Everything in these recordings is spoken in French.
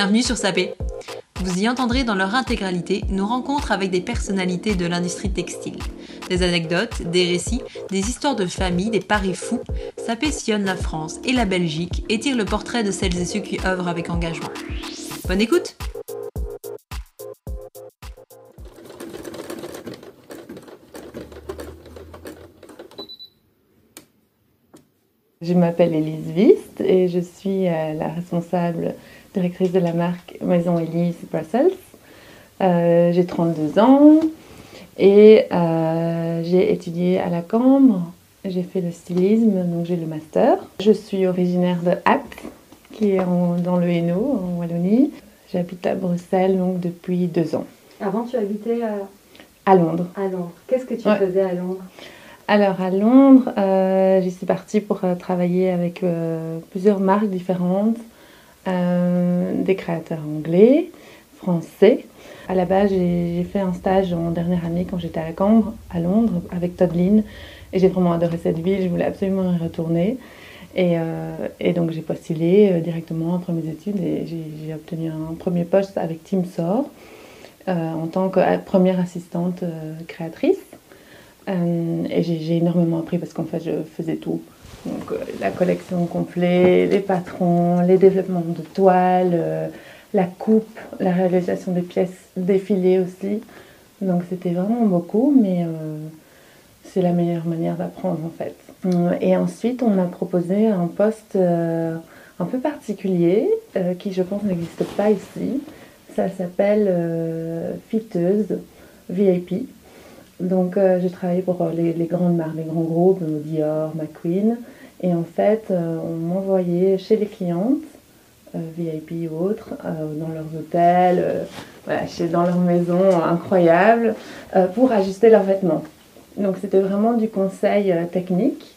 Bienvenue sur Sapé. Vous y entendrez dans leur intégralité nos rencontres avec des personnalités de l'industrie textile. Des anecdotes, des récits, des histoires de famille, des paris fous. Sapé sillonne la France et la Belgique et tire le portrait de celles et ceux qui œuvrent avec engagement. Bonne écoute Je m'appelle Elise Wist et je suis euh, la responsable directrice de la marque Maison Elise Brussels. Euh, j'ai 32 ans et euh, j'ai étudié à la Cambre. J'ai fait le stylisme, donc j'ai le master. Je suis originaire de Apt, qui est dans le Hainaut, en Wallonie. J'habite à Bruxelles donc depuis deux ans. Avant, tu habitais à, à Londres. À Londres. Qu'est-ce que tu faisais à Londres? Alors à Londres, euh, j'y suis partie pour euh, travailler avec euh, plusieurs marques différentes, des créateurs anglais, français. À la base, j'ai fait un stage en dernière année quand j'étais à Cambre, à Londres, avec Todd Lynn. Et j'ai vraiment adoré cette ville, je voulais absolument y retourner. Et, et donc j'ai postulé directement après mes études et j'ai obtenu un premier poste avec Team Sor en tant que première assistante créatrice. Euh, et j'ai énormément appris parce qu'en fait, je faisais tout. Donc, euh, la collection complète, les patrons, les développements de toiles, euh, la coupe, la réalisation des pièces défilées aussi. Donc, c'était vraiment beaucoup, mais c'est la meilleure manière d'apprendre en fait. Et ensuite, on m'a proposé un poste un peu particulier qui, je pense, n'existe pas ici. Ça s'appelle fiteuse VIP. Donc euh, j'ai travaillé pour euh, les, grandes marques, les grands groupes, euh, Dior, McQueen. Et en fait, on m'envoyait chez les clientes, VIP ou autres, dans leurs hôtels, chez, dans leur maison incroyable, pour ajuster leurs vêtements. Donc c'était vraiment du conseil technique.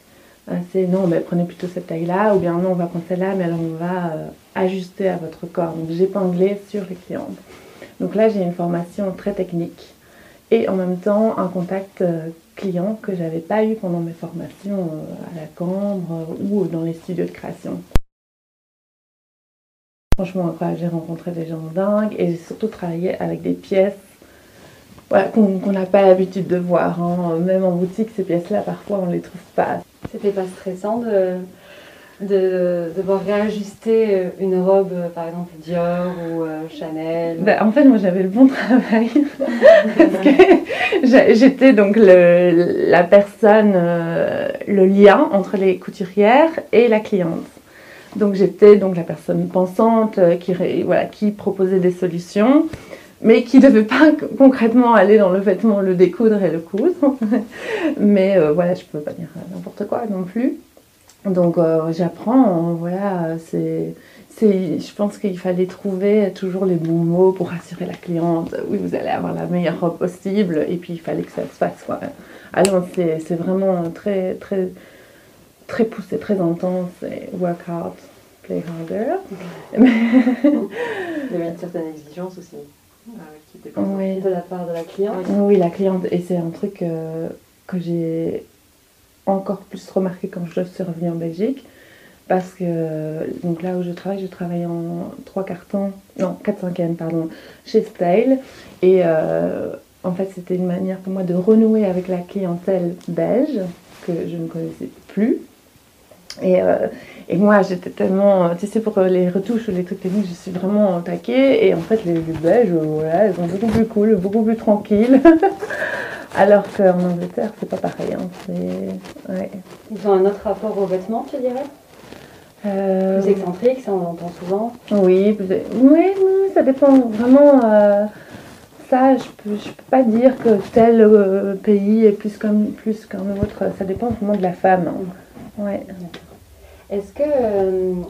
c'est non, mais prenez plutôt cette taille-là, ou bien non, on va prendre celle-là, mais alors on va ajuster à votre corps. Donc j'épinglais sur les clientes. Donc là, j'ai une formation très technique et en même temps un contact euh, client que j'avais pas eu pendant mes formations euh, à la Cambre euh, ou dans les studios de création. Franchement, j'ai rencontré des gens dingues et j'ai surtout travaillé avec des pièces qu'on n'a pas l'habitude de voir. Hein. Même en boutique, ces pièces-là, parfois, on ne les trouve pas. C'était pas stressant de, de devoir réajuster euh, une robe, euh, par exemple Dior ou euh, Chanel bah, En fait, moi j'avais le bon travail. Parce que j'étais donc le, la personne, le lien entre les couturières et la cliente. Donc j'étais donc la personne pensante qui, voilà, qui proposait des solutions, mais qui ne devait pas concrètement aller dans le vêtement, le découdre et le coudre. mais voilà, je ne peux pas dire n'importe quoi non plus. Donc euh, j'apprends, voilà, c'est, je pense qu'il fallait trouver toujours les bons mots pour rassurer la cliente. Oui, vous allez avoir la meilleure robe possible, et puis il fallait que ça se fasse. Quoi. Alors c'est, vraiment très, très, très poussé, très intense, et work hard, play harder. il y avait une certaine exigence aussi. Euh, qui était de la part de la cliente. Oui, la cliente, et c'est un truc euh, que j'ai encore plus remarqué quand je suis revenue en Belgique. Parce que donc là où je travaille, je travaille en 3 cartons, non 4 5 pardon, chez Style. Et euh, en fait, c'était une manière pour moi de renouer avec la clientèle belge que je ne connaissais plus. Et, euh, et moi, j'étais tellement, tu sais, pour les retouches ou les trucs techniques, je suis vraiment taquée. Et en fait, les, les Belges, voilà, elles sont beaucoup plus cool, beaucoup plus tranquilles. Alors qu'en Angleterre, c'est pas pareil. Hein. Ils ont un autre rapport aux vêtements, tu dirais? Euh... Plus excentrique, ça on l'entend souvent. Oui, oui, ça dépend vraiment. Euh, ça, je peux, je peux pas dire que tel euh, pays est plus comme plus qu'un autre. Ça dépend vraiment de la femme. Hein. Ouais. Est-ce que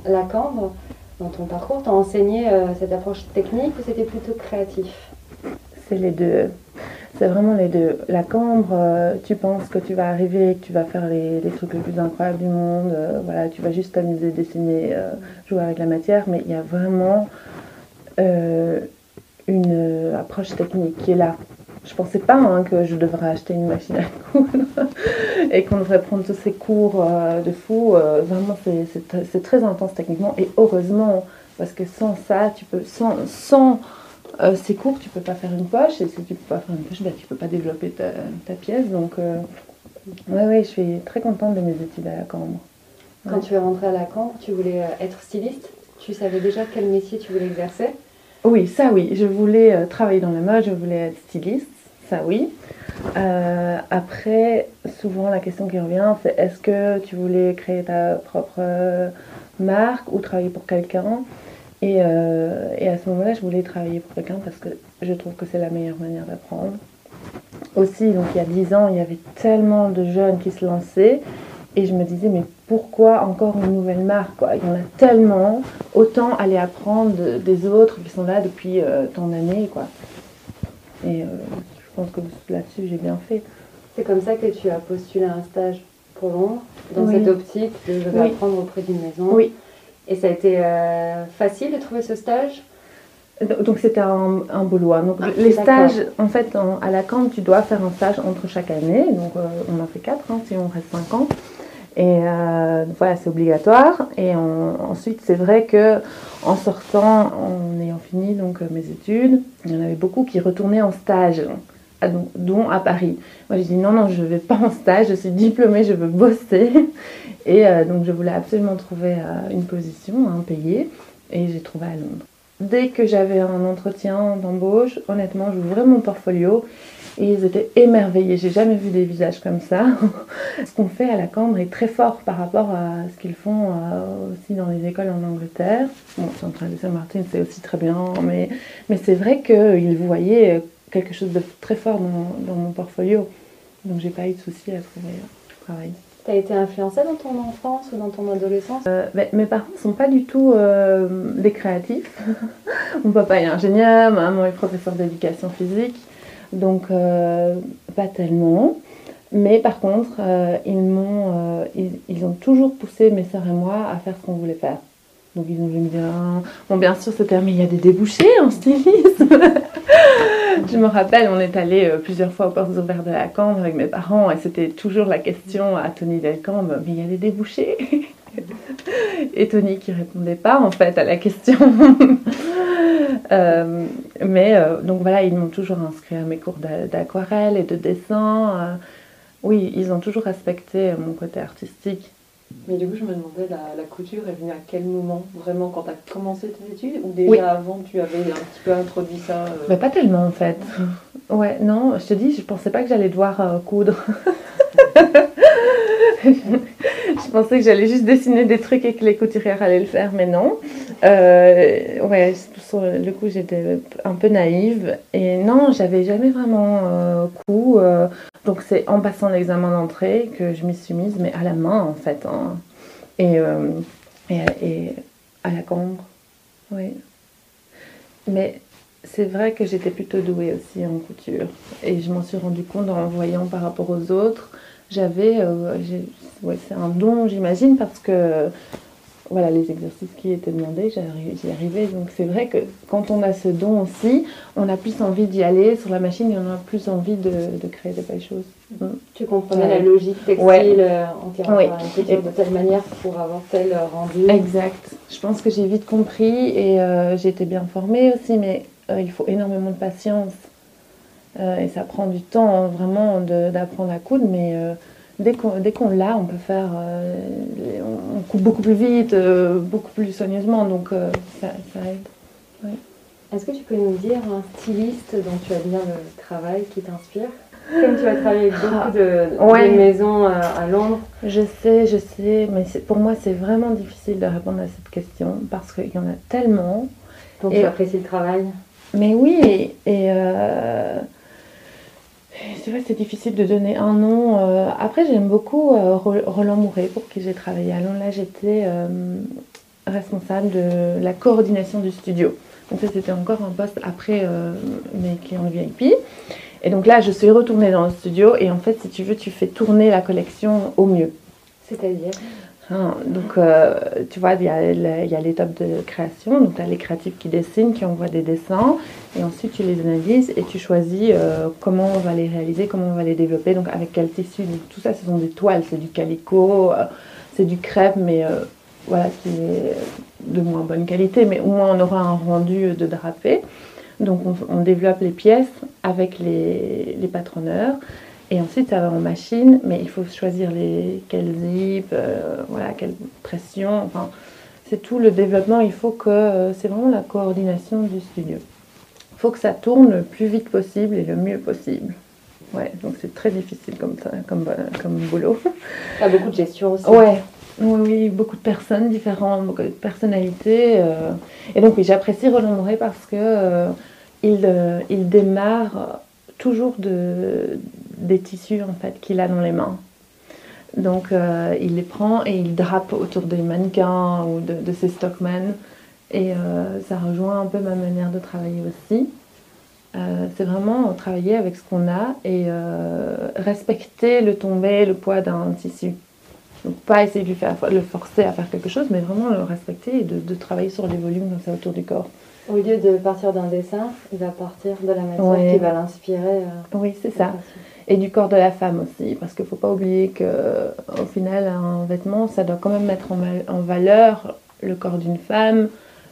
la Cambre, dans ton parcours, t'a enseigné cette approche technique ou c'était plutôt créatif? C'est les deux. C'est vraiment les deux. La cambre, euh, tu penses que tu vas arriver, que tu vas faire les, trucs les plus incroyables du monde. Euh, voilà, tu vas juste t'amuser, dessiner, euh, jouer avec la matière, mais il y a vraiment une approche technique qui est là. Je pensais pas hein, que je devrais acheter une machine à coudre et qu'on devrait prendre tous ces cours de fou. vraiment, c'est très intense techniquement et heureusement Parce que sans ça, tu peux, sans, sans euh, ces cours, tu peux pas faire une poche. Et si tu peux pas faire une poche, ben, tu peux pas développer ta, ta pièce. Donc, euh, ouais, ouais, je suis très contente de mes études à la Cambre. Quand tu es rentrée à la Cambre, tu voulais euh, être styliste? Tu savais déjà quel métier tu voulais exercer? Oui, ça oui. Je voulais euh, travailler dans la mode, je voulais être styliste, ça oui. Après, souvent la question qui revient, c'est est-ce que tu voulais créer ta propre marque ou travailler pour quelqu'un? Et, euh, et à ce moment-là, je voulais travailler pour quelqu'un parce que je trouve que c'est la meilleure manière d'apprendre. Aussi, donc il y a 10 ans, il y avait tellement de jeunes qui se lançaient et je me disais, mais pourquoi encore une nouvelle marque quoi? Il y en a tellement, autant aller apprendre de- des autres qui sont là depuis euh, tant d'années. quoi. Et euh, je pense que là-dessus, j'ai bien fait. C'est comme ça que tu as postulé un stage pour Londres, dans Oui. cette optique de je vais Oui. apprendre auprès d'une maison. Oui. Et ça a été euh, facile de trouver ce stage? Donc c'était un, un boulot. Donc Ah, les stages, en fait, en- à la Cambre, tu dois faire un stage entre chaque année. Donc euh, on en fait quatre, hein, si on reste cinq ans. Et euh, voilà, c'est obligatoire. Et on- ensuite, c'est vrai que en sortant, en ayant fini donc mes études, il y en avait beaucoup qui retournaient en stage, à- dont- dont à Paris. Moi, j'ai dit non, non, je ne vais pas en stage. Je suis diplômée, je veux bosser. Et euh, donc, je voulais absolument trouver euh, une position, un payé. Et j'ai trouvé à Londres. Dès que j'avais un entretien d'embauche, honnêtement, j'ouvrais mon portfolio et ils étaient émerveillés. J'ai jamais vu des visages comme ça. ce qu'on fait à la Cambre est très fort par rapport à ce qu'ils font euh, aussi dans les écoles en Angleterre. Bon, Central de Saint-Martin, c'est aussi très bien, mais, mais c'est vrai qu'ils voyaient quelque chose de très fort dans, dans mon portfolio. Donc j'ai pas eu de souci à trouver un travail. Tu as été influencée dans ton enfance ou dans ton adolescence Euh, mes parents ne sont pas du tout euh, des créatifs. Mon papa est ingénieur, ma maman est professeur d'éducation physique, donc euh, pas tellement. Mais par contre, ils ils, ont toujours poussé mes sœurs et moi à faire ce qu'on voulait faire. Donc ils ont dire, Ah, bon bien sûr ce terme, il y a des débouchés en stylisme. Je me rappelle, on est allé euh, plusieurs fois aux portes ouvertes de la Cambre avec mes parents et c'était toujours la question à Tony Delcambre, mais il y a des débouchés? Et Tony qui répondait pas en fait à la question. Euh, mais euh, donc voilà, ils m'ont toujours inscrit à mes cours d'a- d'aquarelle et de dessin. oui, ils ont toujours respecté mon côté artistique. Mais du coup, je me demandais, la, la couture est venue à quel moment Vraiment quand tu as commencé tes études Ou déjà Oui. avant, tu avais un petit peu introduit ça euh, Mais pas tellement en fait. Ouais, non, je te dis, je pensais pas que j'allais devoir euh, coudre. je pensais que j'allais juste dessiner des trucs et que les couturières allaient le faire, mais non. Euh, ouais, sur le coup, j'étais un peu naïve. Et non, j'avais jamais vraiment euh, euh, donc c'est en passant l'examen d'entrée que je m'y suis mise, mais à la main en fait. hein. Et, euh, et, à la cambre. Oui. Mais c'est vrai que j'étais plutôt douée aussi en couture. Et je m'en suis rendu compte en voyant par rapport aux autres. J'avais. euh, ouais, c'est un don, j'imagine, parce que. Voilà, les exercices qui étaient demandés, j'y arri- j'y arrivais. Donc c'est vrai que quand on a ce don aussi, on a plus envie d'y aller sur la machine et on a plus envie de, de créer des belles choses. Mm. Tu comprenais Ouais. la logique textile Ouais. euh, en tirant Oui. de telle manière pour avoir tel euh, rendu. Exact. Je pense que j'ai vite compris et euh, j'ai été bien formée aussi, mais euh, il faut énormément de patience. Et ça prend du temps hein, vraiment d'apprendre à coudre, mais dès qu'on l'a, on peut faire. euh, on, on coupe beaucoup plus vite, euh, beaucoup plus soigneusement, donc euh, ça, ça aide. Est-ce que tu peux nous dire un styliste dont tu admires le travail qui t'inspire? Comme tu as travaillé avec beaucoup de, Ouais. de maisons à Londres, Je sais, je sais, mais pour moi c'est vraiment difficile de répondre à cette question parce qu'il y en a tellement. dont Et- tu apprécies le travail? Mais oui, et, et, euh, c'est difficile de donner un nom. euh, après, j'aime beaucoup euh, Ro- Roland Mouret, pour qui j'ai travaillé à Londres. Là, j'étais euh, responsable de la coordination du studio. Donc ça, c'était encore un poste après mes clients VIP. Et donc là, je suis retournée dans le studio et en fait, si tu veux, tu fais tourner la collection au mieux. C'est-à-dire? Hein, donc, euh, tu vois, il y a l'étape de création. Donc, tu as les créatifs qui dessinent, qui envoient des dessins. Et ensuite, tu les analyses et tu choisis euh, comment on va les réaliser, comment on va les développer, donc avec quel tissu. Tout ça, ce sont des toiles. C'est du calico, euh, c'est du crêpe, mais voilà, qui est de moins bonne qualité, mais au moins on aura un rendu de drapé. Donc on, on développe les pièces avec les, les patronneurs. Et ensuite, ça va en machine, mais il faut choisir les, quels zip, euh, voilà, quelle pression. Enfin, c'est tout le développement. Il faut que. euh, c'est vraiment la coordination du studio. Il faut que ça tourne le plus vite possible et le mieux possible. Ouais, donc c'est très difficile comme, ça, comme, euh, comme boulot. T'as beaucoup de gestion aussi. Ouais, oui, oui, beaucoup de personnes différentes, beaucoup de personnalités. euh, Et donc, oui, j'apprécie Roland Moret parce que il, il démarre toujours de, des tissus en fait qu'il a dans les mains. Donc, euh, il les prend et il drape autour des mannequins ou de, de ses stockmen. Et euh, ça rejoint un peu ma manière de travailler aussi. Euh, c'est vraiment travailler avec ce qu'on a et respecter le tombé, le poids d'un tissu. Donc pas essayer de lui faire, le forcer à faire quelque chose, mais vraiment le respecter et de, de travailler sur les volumes comme ça autour du corps. Au lieu de partir d'un dessin, il va partir de la matière Ouais. qui va l'inspirer. Oui, c'est ça. Et du corps de la femme aussi, parce qu'il ne faut pas oublier que au final, un vêtement, ça doit quand même mettre en, valeur le corps d'une femme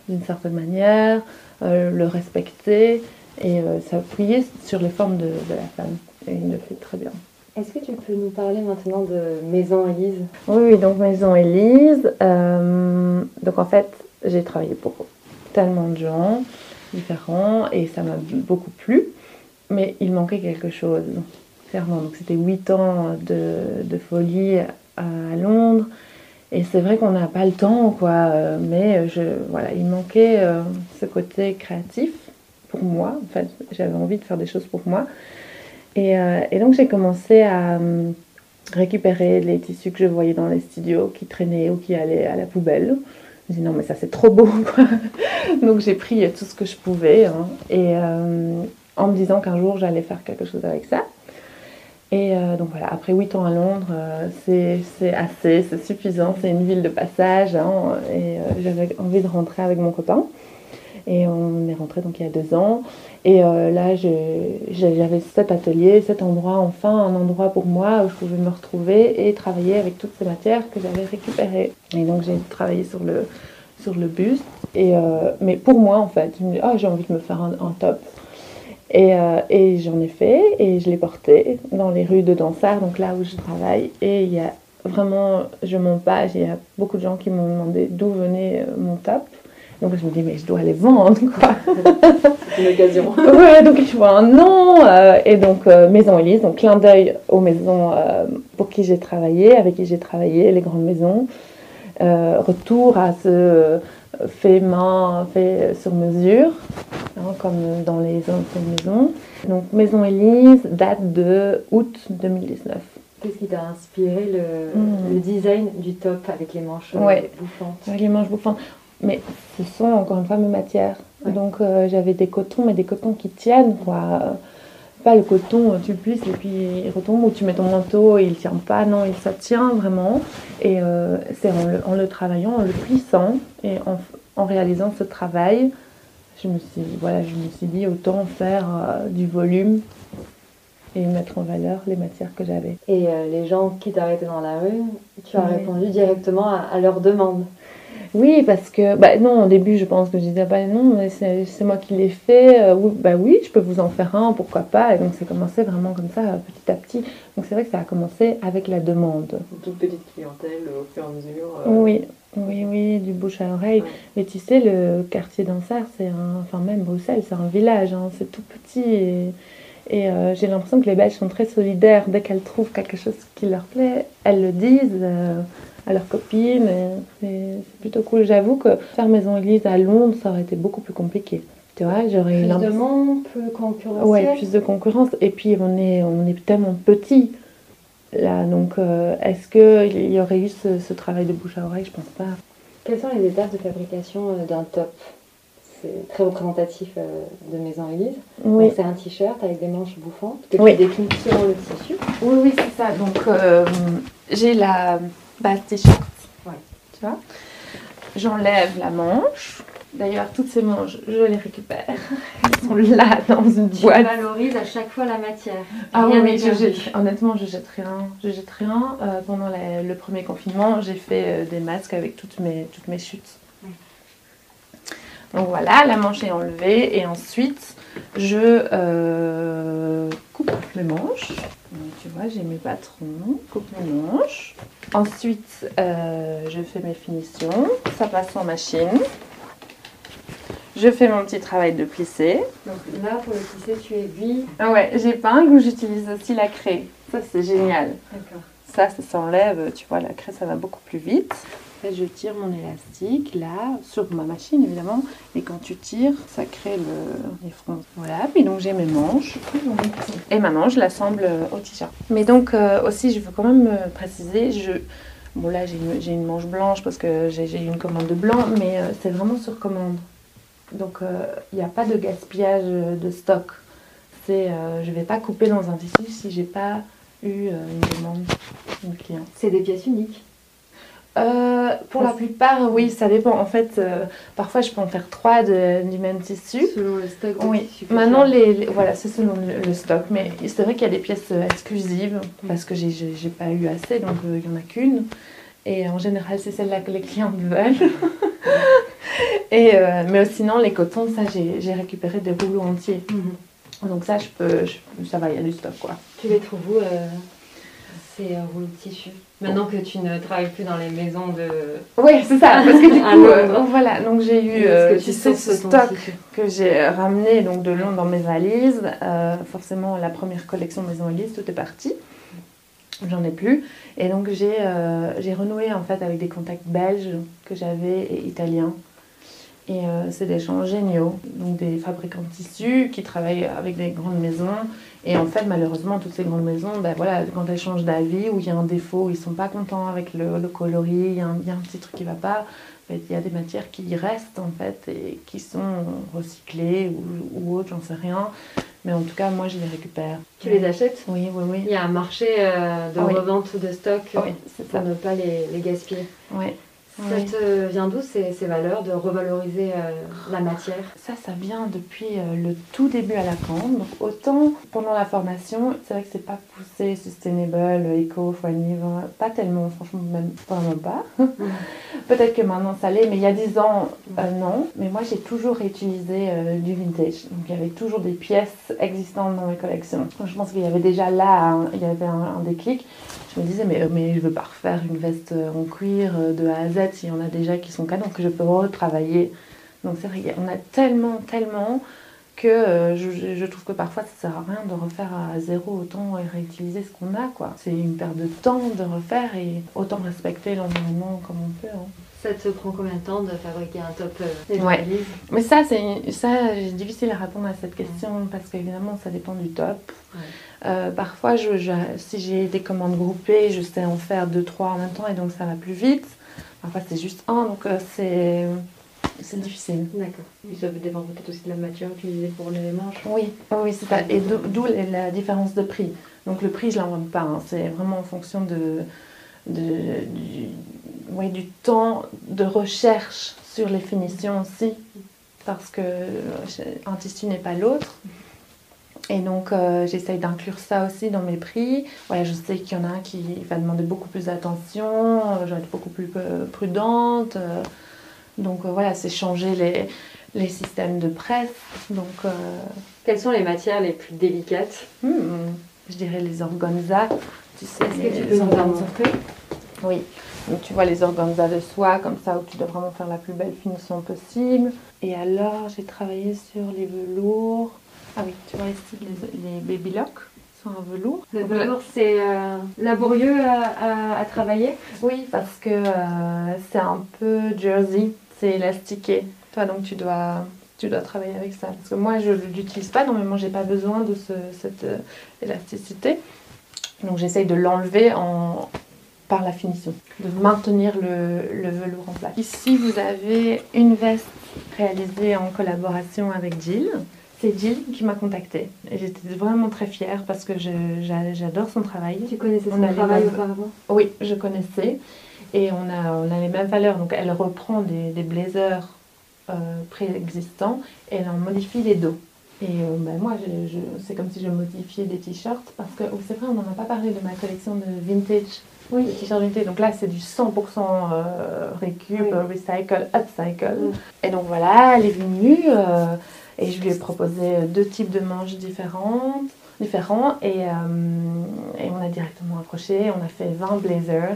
d'une certaine manière, euh, le respecter et euh, s'appuyer sur les formes de, de la femme. Et il le fait très bien. Est-ce que tu peux nous parler maintenant de Maison Elise Oui, oui, donc Maison Élise. euh, donc en fait, j'ai travaillé pour tellement de gens différents et ça m'a beaucoup plu. Mais il manquait quelque chose, Donc c'était huit ans de, folie à Londres. Et c'est vrai qu'on n'a pas le temps, quoi. euh, Mais je, voilà, il manquait euh, ce côté créatif pour moi. En fait, j'avais envie de faire des choses pour moi. Et, euh, donc j'ai commencé à hum, récupérer les tissus que je voyais dans les studios qui traînaient ou qui allaient à la poubelle. Je me dis non mais ça c'est trop beau. Donc j'ai pris tout ce que je pouvais hein, et en me disant qu'un jour j'allais faire quelque chose avec ça. Et euh, donc voilà, après 8 ans à Londres, euh, c'est assez, c'est suffisant, c'est une ville de passage. hein, et euh, j'avais envie de rentrer avec mon copain. Et on est rentré donc il y a deux ans. Et là, j'avais cet atelier, cet endroit, enfin un endroit pour moi où je pouvais me retrouver et travailler avec toutes ces matières que j'avais récupérées. Et donc j'ai travaillé sur le, sur le buste. Et, mais pour moi, en fait, je ah, j'ai envie de me faire un top. Et, euh, et j'en ai fait et je l'ai porté dans les rues de Dansard, donc là où je travaille. Et il y a vraiment, je monte pas, il y a beaucoup de gens qui m'ont demandé d'où venait euh, mon top. Donc je me dis, mais je dois les vendre, quoi. C'est une occasion. Ouais, donc je vois un nom. euh, et donc euh, Maison Élise, donc clin d'œil aux maisons pour qui j'ai travaillé, avec qui j'ai travaillé, les grandes maisons. Retour à ce fait main, fait sur mesure, hein, comme dans les anciennes maisons. Donc Maison Élise date de août 2019. Qu'est-ce qui t'a inspiré le, Hmm. le design du top avec les manches euh, Ouais. bouffantes Avec les manches bouffantes. Mais ce sont encore une fois mes matières. Ouais. Donc euh, j'avais des cotons, mais des cotons qui tiennent, quoi. Pas le coton, euh, tu le plisses et puis il retombe, ou tu mets ton manteau et il tient pas. Non, il, ça tient vraiment. Et euh, c'est en le, en le travaillant, en le plissant et en, en réalisant ce travail, je me suis, voilà, je me suis dit autant faire euh, du volume et mettre en valeur les matières que j'avais. Et euh, les gens qui t'arrêtaient dans la rue, tu as répondu directement à, à leurs demandes. Oui, parce que, bah non, au début, je pense que je disais, bah non, c'est moi qui l'ai fait. Euh, oui, bah oui, je peux vous en faire un, pourquoi pas. Et donc, c'est commencé vraiment comme ça, petit à petit. Donc, c'est vrai que ça a commencé avec la demande. Une toute petite clientèle au fur et à mesure. euh, Oui, oui, oui, du bouche à oreille. Ouais. Mais tu sais, le quartier d'Ansart, c'est un, enfin même Bruxelles, c'est un village, hein, c'est tout petit. Et, et, euh, j'ai l'impression que les Belges sont très solidaires. Dès qu'elles trouvent quelque chose qui leur plaît, elles le disent euh, à leurs copines. et C'est c'est plutôt cool. J'avoue que faire Maison Élise à Londres, ça aurait été beaucoup plus compliqué. Tu vois, j'aurais eu Plus de monde, plus concurrentiel. Ouais, plus de concurrence. Et puis, on est, on est tellement petit. Là, donc, euh, est-ce qu'il y aurait eu ce, ce travail de bouche à oreille? Je pense pas. Quelles sont les étapes de fabrication euh, d'un top? C'est très représentatif euh, de Maison Élise. Oui, Donc, C'est un t-shirt avec des manches bouffantes que Oui. tu déclines selon le tissu. oui, oui c'est ça. Donc, euh, j'ai la base t-shirt. Ouais. Tu vois? J'enlève la manche. D'ailleurs, toutes ces manches, je les récupère. Elles sont là dans une Tu boîte. valorises à chaque fois la matière. Ah oui, Rien oui, je jette, honnêtement, je jette rien. Je jette rien. Euh, pendant le premier confinement, j'ai fait euh, des masques avec toutes mes, toutes mes chutes. Donc voilà, la manche est enlevée et ensuite je euh, coupe les manches. Donc, tu vois, j'ai mes patrons, coupe mes manches. Ensuite, euh, je fais mes finitions, ça passe en machine. Je fais mon petit travail de plissé. Donc là, pour le tisser, tu aiguilles. Ah ouais, j'épingle ou j'utilise aussi la craie. Ça, c'est génial. D'accord. Ça, ça s'enlève, tu vois, la craie, ça va beaucoup plus vite. Je tire mon élastique, là, sur ma machine, évidemment. Et quand tu tires, ça crée le, les fronts. Voilà, puis donc j'ai mes manches. Et maintenant, je l'assemble au t-shirt. Mais donc, euh, aussi, je veux quand même euh, préciser, je... Bon, là, j'ai une, une manche blanche parce que j'ai eu une commande de blanc, mais euh, c'est vraiment sur commande. Donc, euh, il n'y a pas de gaspillage euh, de stock. C'est, euh, je ne vais pas couper dans un tissu si j'ai pas eu euh, une demande d'une cliente. C'est des pièces uniques. Euh, pour la plupart, oui, ça dépend. En fait, euh, parfois, je peux en faire trois de- du même tissu. Selon le stock Oui, maintenant, les, les- voilà, c'est selon le, le stock. Mais c'est vrai qu'il y a des pièces euh, exclusives parce que j'ai- pas eu assez, donc euh, il y en a qu'une. Et en général, c'est celle-là que les clients veulent. Et, euh, mais sinon, les cotons, ça, j'ai j'ai récupéré des rouleaux entiers. Mhm. Donc ça, je peux, je- ça va, il y a du stock, quoi. Tu les trouves où, euh, ces euh, rouleaux de tissu Maintenant que tu ne travailles plus dans les maisons de... Oui, c'est ça. Parce que du À coup, Londres. euh, voilà, donc j'ai eu Est-ce euh, que tu sais, ce stock tissu que j'ai ramené donc de Londres dans mes valises. Euh, forcément, la première collection Maison Elise, tout est parti. J'en ai plus. Et donc, j'ai euh, j'ai renoué en fait avec des contacts belges que j'avais et italiens. Et euh, c'est des gens géniaux, donc des fabricants de tissus qui travaillent avec des grandes maisons. Et en fait, malheureusement, toutes ces grandes maisons, ben voilà, quand elles changent d'avis ou il y a un défaut, ils sont pas contents avec le, le coloris, il y, a un- il y a un petit truc qui va pas. ben, Il y a des matières qui restent en fait et qui sont recyclées ou, ou autres, j'en sais rien. Mais en tout cas, moi, je les récupère. Tu les achètes? Oui, oui, oui. Il y a un marché euh, de Ah oui. revente de stock Oui, c'est ça. pour ne pas les, les gaspiller. Oui. Ça te vient d'où ces, ces valeurs de revaloriser euh, la matière Ça, ça vient depuis euh, le tout début à la. Donc, autant pendant la formation, c'est vrai que c'est pas poussé sustainable, éco, friendly, pas tellement, franchement, même vraiment pas. Peut-être que maintenant ça l'est, mais il y a 10 ans, euh, non. Mais moi, j'ai toujours réutilisé euh, du vintage. Donc, il y avait toujours des pièces existantes dans mes collections. Donc, je pense qu'il y avait déjà là, il y avait un, un déclic. Je me disais, mais, mais je veux pas refaire une veste en cuir euh, de A à Z s'il y en a déjà qui sont canons, que je peux retravailler. Donc c'est vrai qu'on a tellement, tellement que euh, je, trouve que parfois ça sert à rien de refaire à zéro, autant réutiliser ce qu'on a quoi. C'est une perte de temps de refaire et autant respecter l'environnement comme on peut. hein. Ça te prend combien de temps de fabriquer un top euh, Ouais. Mais ça, c'est ça, difficile à répondre à cette question parce qu'évidemment, ça dépend du top. Ouais. Euh, parfois, je, je- si j'ai des commandes groupées, je sais en faire deux, trois en même temps et donc ça va plus vite. Parfois, c'est juste un, donc euh, c'est c'est difficile. D'accord. Et ça peut dépendre peut-être aussi de la matière utilisée pour les manches. Oui, oui, c'est ça. Et d'o- d'où la différence de prix. Donc le prix, je l'invente pas. hein. C'est vraiment en fonction de, de, du, ouais, du temps de recherche sur les finitions aussi. Parce que euh, un tissu n'est pas l'autre. Et donc, euh, j'essaye d'inclure ça aussi dans mes prix. Je sais qu'il y en a un qui va demander beaucoup plus d'attention, euh, je vais être beaucoup plus euh, prudente. Donc, euh, voilà, c'est changer les, les systèmes de presse. Donc, euh, Quelles sont les matières les plus délicates Hmm, je dirais les organza. Tu sais, Est-ce que tu peux nous en montrer Oui. Donc tu vois les organza de soie comme ça où tu dois vraiment faire la plus belle finition possible. Et alors j'ai travaillé sur les velours. Ah oui, tu vois ici les, les baby locks sont en velours. Le velours, c'est euh, laborieux à, à- à travailler? Oui, parce que euh, c'est un peu jersey, c'est élastiqué. Toi, donc tu dois, tu dois travailler avec ça. Parce que moi, je ne l'utilise pas, normalement, j'ai pas besoin de ce- cette euh, élasticité. Donc j'essaye de l'enlever en, par la finition, de maintenir le, le velours en place. Ici, vous avez une veste réalisée en collaboration avec Jill. C'est Jill qui m'a contactée. Et j'étais vraiment très fière parce que j'adore son travail. Tu connaissais On son travail auparavant? Oui, je connaissais. Et on a, on a les mêmes valeurs. Donc elle reprend des, des blazers euh, préexistants et elle en modifie les dos. Et euh, ben, moi, je- je- c'est comme si je modifiais des t-shirts parce que oh, c'est vrai, on n'en a pas parlé de ma collection de vintage. Oui. t-shirts vintage. Donc là, c'est du 100% euh, récup, Oui. recycle, upcycle. Et donc voilà, elle est venue euh, et je lui ai proposé deux types de manches différentes, différents et, euh, et on a directement accroché. On a fait 20 blazers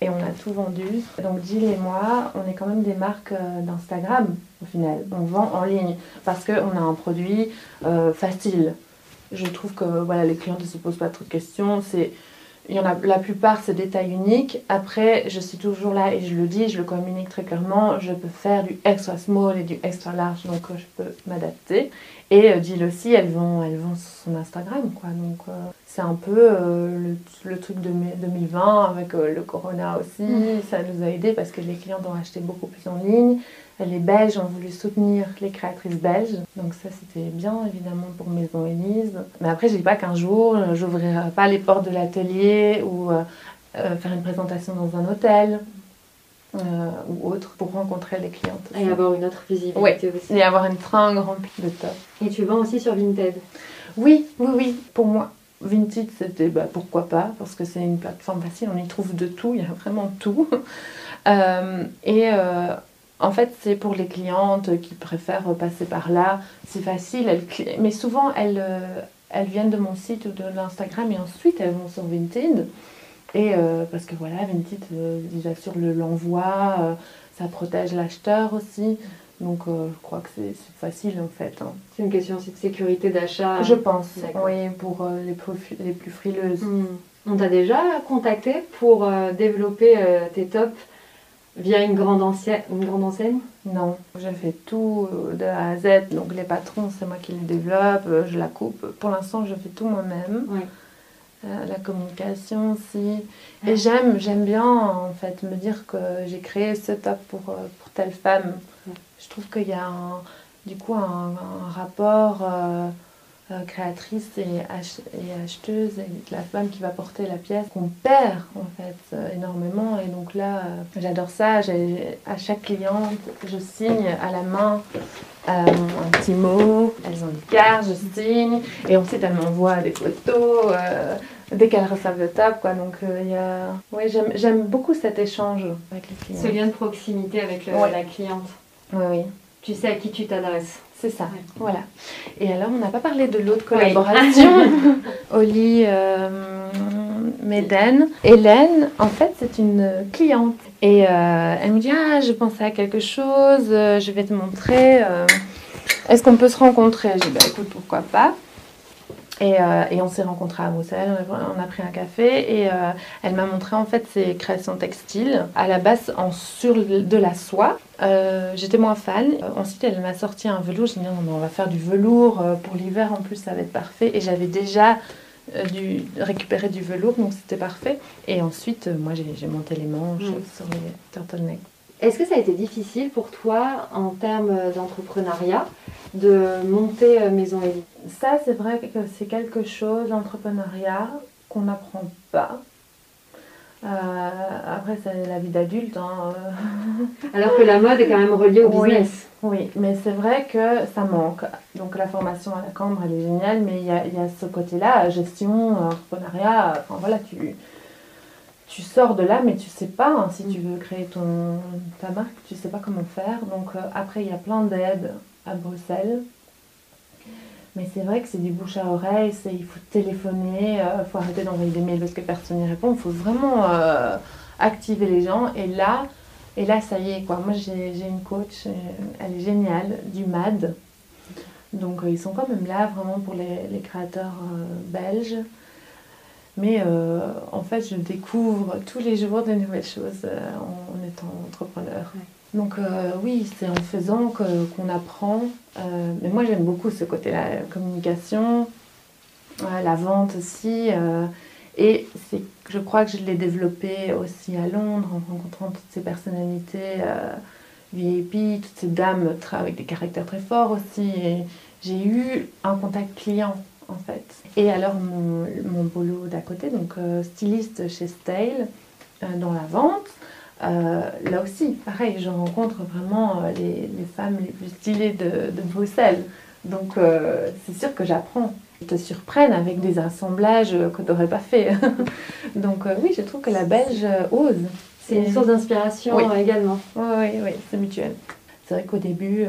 et on a tout vendu. Donc Jill et moi, on est quand même des marques euh, d'Instagram au final. On vend en ligne parce qu'on a un produit euh, facile. Je trouve que voilà, les clients ne se posent pas trop de questions. C'est il y en a la plupart, c'est des tailles uniques. Après, je suis toujours là et je le dis, je le communique très clairement. Je peux faire du extra small et du extra large, donc euh, je peux m'adapter. Et euh, Jill aussi, elles vont, elles vont sur son Instagram, quoi. Donc euh, c'est un peu euh, le, le truc de mai- 2020 avec le corona aussi. Mhm. Ça nous a aidé parce que les clients ont acheté beaucoup plus en ligne. Les Belges ont voulu soutenir les créatrices belges. Donc ça, c'était bien, évidemment, pour Maison Élise. Mais après, je dis pas qu'un jour, euh, j'ouvrirai pas les portes de l'atelier ou euh, euh, faire une présentation dans un hôtel euh, ou autre pour rencontrer les clientes. Et avoir une autre visibilité aussi. Et avoir une fringue remplie de top. Et tu vends aussi sur Vinted. Oui, oui, oui, pour moi. Vinted, c'était bah, pourquoi pas, parce que c'est une plateforme facile, on y trouve de tout, il y a vraiment tout. Euh, et euh, en fait, c'est pour les clientes qui préfèrent passer par là, c'est facile, elles mais souvent elles, euh, elles viennent de mon site ou de l'Instagram et ensuite elles vont sur Vinted. Et euh, parce que voilà, Vinted, euh, sur le l'envoi, euh, ça protège l'acheteur aussi. Donc je crois que c'est facile en fait. hein. C'est une question aussi de sécurité d'achat. Je pense, oui, pour les, plus, les plus frileuses. Hmm. On t'a déjà contacté pour développer tes tops via une grande, ancienne, une grande enseigne Non, je fais tout euh, de A à Z. Donc les patrons, c'est moi qui les développe, euh, je la coupe. Pour l'instant, je fais tout moi-même. Oui. Euh, la communication aussi. Et j'aime, j'aime bien en fait me dire que j'ai créé ce top pour, pour telle femme. Je trouve qu'il y a un- du coup un, un rapport euh, créatrice et, ach- et acheteuse et la femme qui va porter la pièce qu'on perd en fait euh, énormément. Et donc là, euh, j'adore ça. À chaque cliente, je signe à la main euh, un petit mot. Elles ont des cartes, je signe. Et ensuite, elles m'envoient des photos. euh, dès qu'elles reçoivent le top, quoi. Donc, euh, y a... ouais, j'aime, j'aime beaucoup cet échange avec les clients. Ce lien de proximité avec le- Ouais. la cliente. Oui, oui, Tu sais à qui tu t'adresses. C'est ça. Ouais. Voilà. Et alors, on n'a pas parlé de l'autre collaboration. Oli euh, Meden. Hélène, en fait, c'est une cliente. Et euh, elle me dit Ah, je pensais à quelque chose, euh, je vais te montrer. euh, Est-ce qu'on peut se rencontrer? J'ai dit Bah écoute, pourquoi pas? Et, euh, et on s'est rencontrés à Bruxelles, on a, pris un café et euh, elle m'a montré en fait ses créations textiles à la base en sur de la soie. Euh, J'étais moins fan. Ensuite, elle m'a sorti un velours. J'ai dit non, mais on va faire du velours pour l'hiver en plus, ça va être parfait. Et j'avais déjà du, récupéré du velours, donc c'était parfait. Et ensuite, moi j'ai monté les manches Mm. sur les turtlenecks. Est-ce que ça a été difficile pour toi en termes d'entrepreneuriat de monter euh, Maison Elite Ça, c'est vrai que c'est quelque chose, l'entrepreneuriat, qu'on n'apprend pas. Euh, après, c'est la vie d'adulte. hein, euh. Alors que la mode est quand même reliée au Oui. business. Oui, mais c'est vrai que ça manque. Donc la formation à la Cambre, elle est géniale, mais il y a, il y a ce côté-là, gestion, entrepreneuriat, enfin voilà, tu, tu sors de là, mais tu sais pas hein, si tu veux créer ton, ta marque, tu sais pas comment faire. Donc euh, après, il y a plein d'aides à Bruxelles. Mais c'est vrai que c'est du bouche à oreille, c'est, il faut téléphoner, il faut arrêter d'envoyer des mails parce que personne n'y répond. Il faut vraiment euh, activer les gens. Et là, et là, ça y est, quoi. Moi, j'ai j'ai une coach, euh, elle est géniale, du MAD. Donc, euh, ils sont quand même là, vraiment, pour les, créateurs euh, belges. Mais euh, en fait, je découvre tous les jours de nouvelles choses euh, en, étant entrepreneur. Donc, euh, oui, c'est en faisant qu'on apprend. Euh, mais moi, j'aime beaucoup ce côté-là, la communication, la vente aussi. euh, et je crois que je l'ai développé aussi à Londres en rencontrant toutes ces personnalités VIP, toutes ces dames avec des caractères très forts aussi. Et j'ai eu un contact client en fait. Et alors mon, mon boulot d'à côté, donc styliste chez Style, dans la vente. Euh, là aussi, pareil, je rencontre vraiment euh, les, les femmes les plus stylées de, de Bruxelles. Donc euh, c'est sûr que j'apprends. Ils te surprennent avec des assemblages que tu n'aurais pas fait. Donc euh, oui, je trouve que la Belge ose. C'est une source d'inspiration Oui. également. Oui, oui, oui, c'est mutuel. C'est vrai qu'au début,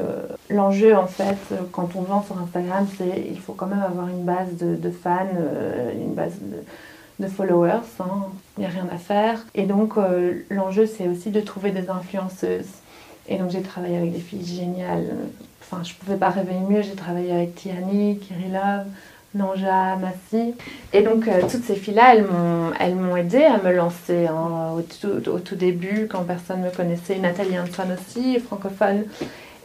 l'enjeu en fait, quand on vend sur Instagram, c'est il faut quand même avoir une base de, de fans, une base de, de followers. hein. Il n'y a rien à faire. Et donc euh, l'enjeu, c'est aussi de trouver des influenceuses. Et donc j'ai travaillé avec des filles géniales. Enfin, je ne pouvais pas rêver mieux. J'ai travaillé avec Tiani, Kirillov, Nanja, Massi. Et donc euh, toutes ces filles-là, elles m'ont, aidé à me lancer hein, au, tout, début, quand personne ne me connaissait. Nathalie Hanson aussi, francophone.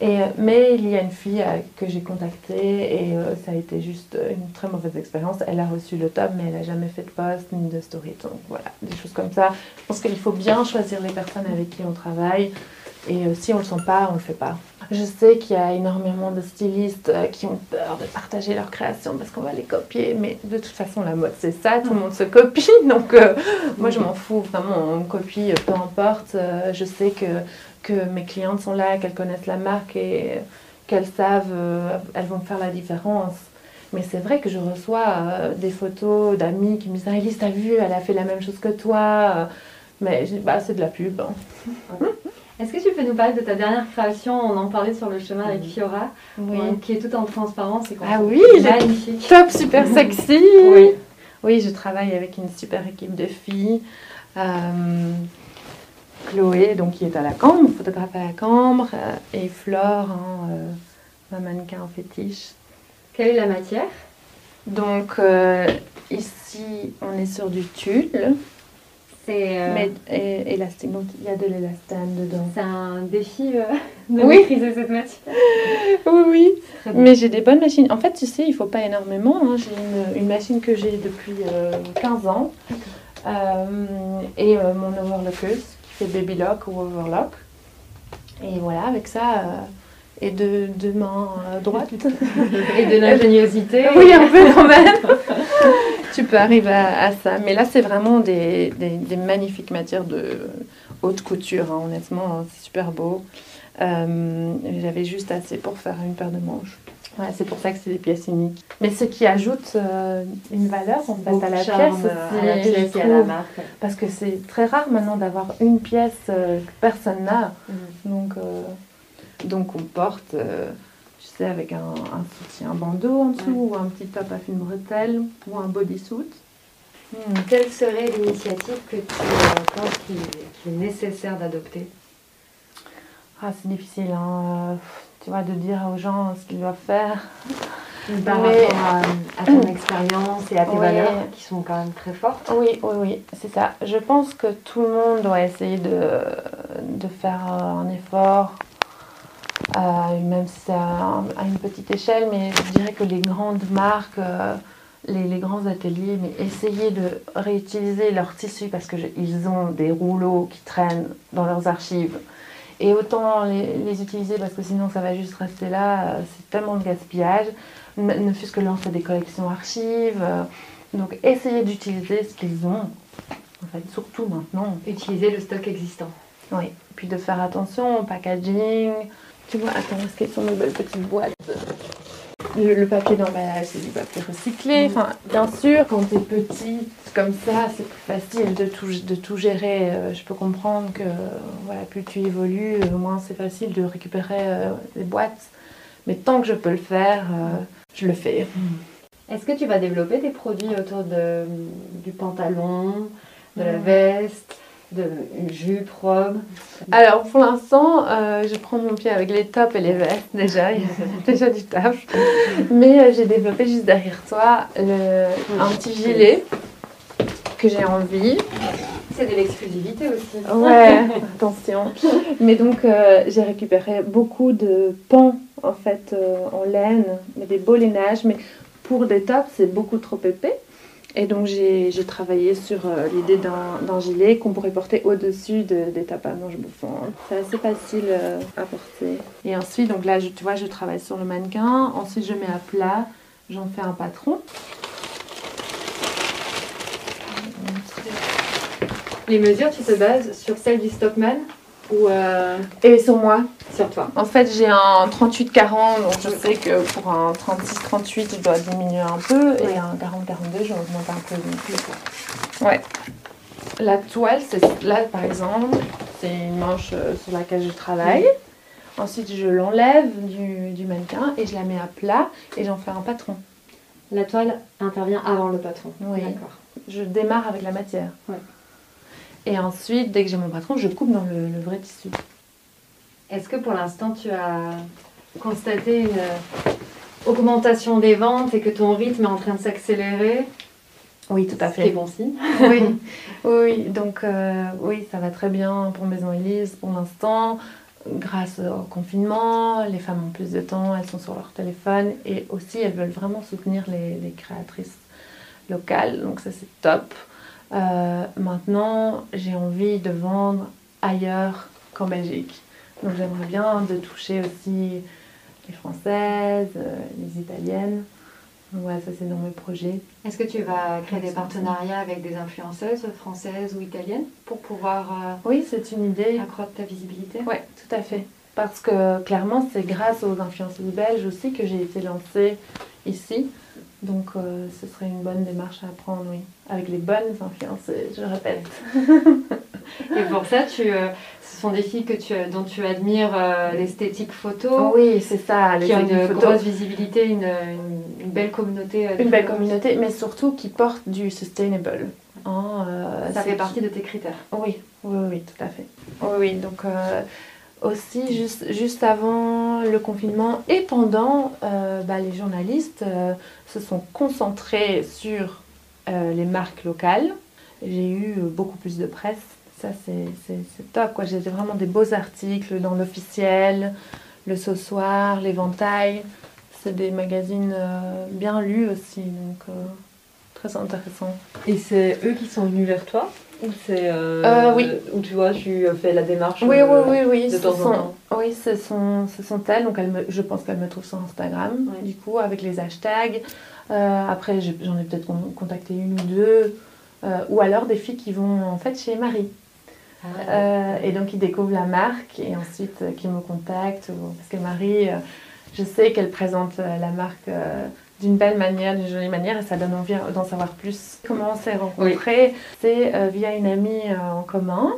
Euh, mais il y a une fille euh, que j'ai contactée et euh, ça a été juste une très mauvaise expérience. Elle a reçu le top, mais elle n'a jamais fait de post ni de story. Donc voilà, des choses comme ça. Je pense qu'il faut bien choisir les personnes avec qui on travaille. Et si on ne le sent pas, on ne le fait pas. Je sais qu'il y a énormément de stylistes qui ont peur de partager leur création parce qu'on va les copier. Mais de toute façon, la mode, c'est ça. Tout le monde se copie. Donc moi, je m'en fous. Vraiment, on copie, peu importe. Je sais que, que mes clientes sont là, qu'elles connaissent la marque et qu'elles savent, euh, elles vont faire la différence. Mais c'est vrai que je reçois euh, des photos d'amis qui me disent Ah, Elise, t'as vu, elle a fait la même chose que toi. Euh, Mais bah, c'est de la pub. hein. Est-ce que tu peux nous parler de ta dernière création? On en parlait sur le chemin avec. Fiora, Oui. qui est toute en transparence et Ah oui, magnifique. Top, super sexy. Oui. Oui, je travaille avec une super équipe de filles. Euh, Chloé, donc, qui est à la cambre, photographe à la cambre, euh, et Flore, hein, euh, ma mannequin en fétiche. Quelle est la matière? Donc, euh, ici, on est sur du tulle, C'est euh, mais et- élastique. Donc, il y a de l'élastane dedans. c'est un défi euh, de Oui. maîtriser cette matière. Oui, oui. Mais j'ai des bonnes machines. En fait, tu sais, il faut pas énormément. hein. J'ai une, une machine que j'ai depuis euh, 15 ans. Et mon overlockeuse fait baby lock ou overlock. Et voilà, avec ça, euh, et de, de main euh, droite. Et de l'ingéniosité. oui, un peu quand même. tu peux arriver à, à ça. Mais là, c'est vraiment des, des- des magnifiques matières de haute couture. hein. Honnêtement, hein, c'est super beau. Euh, J'avais juste assez pour faire une paire de manches. Ouais, c'est pour ça que c'est des pièces uniques. Mais ce qui ajoute euh, une valeur en fait, à la charme, pièce euh, à la je pièce et à la marque. Parce que c'est très rare maintenant d'avoir une pièce euh, que personne n'a. Mhm. Donc, euh, donc on porte, euh, tu sais, avec un, un soutien bandeau en dessous, ou un petit top à fine bretelle, ou un bodysuit. Hmm. Quelle serait l'initiative que tu penses qu'il est nécessaire d'adopter? Ah, c'est difficile, hein, tu vois, de dire aux gens ce qu'ils doivent faire. Par Mais- rapport à, à ton expérience et à tes Oui. valeurs qui sont quand même très fortes. Oui, oui, oui, c'est ça. Je pense que tout le monde doit essayer de, de faire euh, un effort, euh, même si c'est à, à une petite échelle, mais je dirais que les grandes marques, euh, les, les grands ateliers, mais essayer de réutiliser leurs tissus parce qu'ils ont des rouleaux qui traînent dans leurs archives. Et autant les, les utiliser parce que sinon ça va juste rester là, euh, c'est tellement de gaspillage, ne, fût-ce que lancer des collections archives. euh, donc essayer d'utiliser ce qu'ils ont, en fait, surtout maintenant. Utiliser le stock existant. Oui. Puis de faire attention au packaging. Tu vois, attends, est-ce qu'elles sont mes belles petites boîtes? Le, le papier d'emballage, c'est du papier recyclé. Enfin, bien sûr, quand t'es petite comme ça, c'est plus facile de tout, de tout gérer. Euh, Je peux comprendre que voilà, plus tu évolues, euh, moins c'est facile de récupérer euh, les boîtes. Mais tant que je peux le faire, euh, je le fais. Est-ce que tu vas développer des produits autour de, du pantalon, de la Mm. veste, de jupe, robe Alors pour l'instant, euh, je prends mon pied avec les tops et les vestes déjà, il y a déjà du taf. Mais euh, j'ai développé juste derrière toi le- un petit gilet que j'ai envie. C'est de l'exclusivité aussi. Ouais, attention. Mais donc euh, j'ai récupéré beaucoup de pans en fait en laine, mais des beaux lainages. Mais pour des tops, c'est beaucoup trop épais. Et donc j'ai travaillé sur euh, l'idée d'un gilet qu'on pourrait porter au-dessus de- des à manches bouffantes. C'est assez facile euh, à porter. Et ensuite, donc là, tu vois, je travaille sur le mannequin. Ensuite, je mets à plat. J'en fais un patron. Les mesures, tu te bases sur celles du Stockman ou euh, Et sur moi, sur toi En fait, j'ai un 38-40, donc je sais que pour un 36-38, je dois diminuer un peu, Ouais. et un 40-42, je augmente un peu. Donc, ouais. La toile, c'est là par exemple, c'est une manche euh, sur laquelle je travaille. Ensuite, je l'enlève du, du mannequin et je la mets à plat et j'en fais un patron. La toile intervient avant le patron. Oui. D'accord. Je démarre avec la matière. Ouais. Et ensuite, dès que j'ai mon patron, je coupe dans le, le vrai tissu. Est-ce que pour l'instant tu as constaté une euh, augmentation des ventes et que ton rythme est en train de s'accélérer? Oui, tout à fait. bon signe. oui, oui, donc euh, oui, ça va très bien pour Maison Élise pour l'instant. Grâce au confinement, les femmes ont plus de temps, elles sont sur leur téléphone et aussi elles veulent vraiment soutenir les, les créatrices locales, donc ça c'est top. Euh, maintenant, j'ai envie de vendre ailleurs qu'en Belgique. Donc j'aimerais bien de toucher aussi les françaises, euh, les italiennes. Donc, Ouais, ça c'est dans mes projets. Est-ce que tu vas créer des partenariats avec des influenceuses françaises ou italiennes pour pouvoir Oui, c'est une idée. euh, accroître ta visibilité? Oui, tout à fait. Parce que clairement, c'est grâce aux influenceuses belges aussi que j'ai été lancée ici. Donc, euh, ce serait une bonne démarche à prendre, oui. Avec les bonnes influenceuses, je répète. Et pour ça, tu, euh, ce sont des filles que tu, dont tu admires euh, l'esthétique photo, oui, c'est ça, les qui ont une photos. grosse visibilité, une, une- une belle communauté. Une belle communauté, mais surtout qui porte du sustainable. Hein, Ça fait partie de tes critères. Oui, oui, oui, tout à fait. Oui, oui, donc aussi juste, juste avant le confinement et pendant, euh, bah, les journalistes euh, se sont concentrés sur euh, les marques locales. J'ai eu beaucoup plus de presse. Ça, c'est top. J'ai vraiment des beaux articles dans l'officiel, le Ce Soir, l'éventail. C'est des magazines bien lus aussi, donc très intéressant. Et c'est eux qui sont venus vers toi? Ou c'est. euh, Euh, oui. Ou tu vois, tu fais la démarche Oui, euh, oui, oui, oui. de ce temps en sont- temps. Oui, ce sont, ce sont elles. Donc, elles me- je pense qu'elles me trouvent sur Instagram, Ouais. du coup, avec les hashtags. Euh, après, j'en ai peut-être con- contacté une ou deux. Euh, ou alors des filles qui vont en fait chez Marie. Euh, et donc, ils découvrent la marque et ensuite euh, qui me contactent. ou- Parce que Marie, euh, je sais qu'elle présente euh, la marque euh, d'une belle manière, d'une jolie manière et ça donne envie d'en savoir plus. Comment on s'est rencontrés C'est euh, via une amie euh, en commun.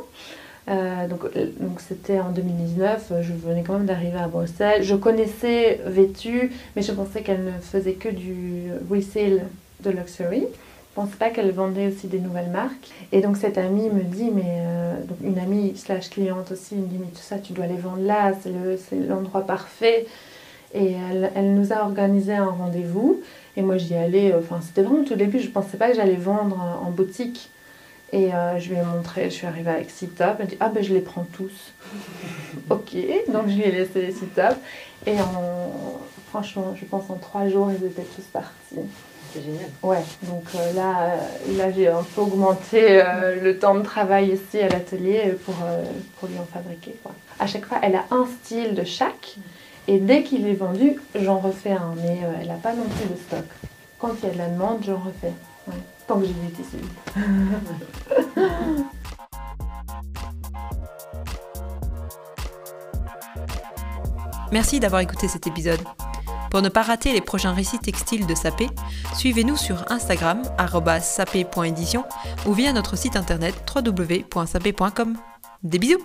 Euh, donc, donc c'était en 2019, euh, je venais quand même d'arriver à Bruxelles. Je connaissais Vêtu, mais je pensais qu'elle ne faisait que du resale de luxury. Je pensais pas qu'elle vendait aussi des nouvelles marques. Et donc cette amie me dit, mais donc une amie slash cliente aussi, elle me dit, mais tout ça, tu dois les vendre là, c'est le- c'est l'endroit parfait. Et elle, elle nous a organisé un rendez-vous. Et moi, j'y allais, euh, enfin, c'était vraiment au tout début, je pensais pas que j'allais vendre en boutique. Et euh, je lui ai montré, je suis arrivée avec six tops. Elle dit Ah, ben je les prends tous. ok, donc je lui ai laissé les six tops. Et en, franchement, je pense en trois jours, ils étaient tous partis. C'est génial. Ouais, donc euh, là, là j'ai un peu augmenté euh, le temps de travail ici à l'atelier pour, pour lui en fabriquer. Quoi. À chaque fois, elle a un style de chaque. Et dès qu'il est vendu, j'en refais un. Mais euh, elle n'a pas non plus de stock. Quand il y a de la demande, j'en refais. Tant que j'ai des tissus. Merci d'avoir écouté cet épisode. Pour ne pas rater les prochains récits textiles de Sapé, suivez-nous sur Instagram sapé.édition ou via notre site internet www.sapé.com. Des bisous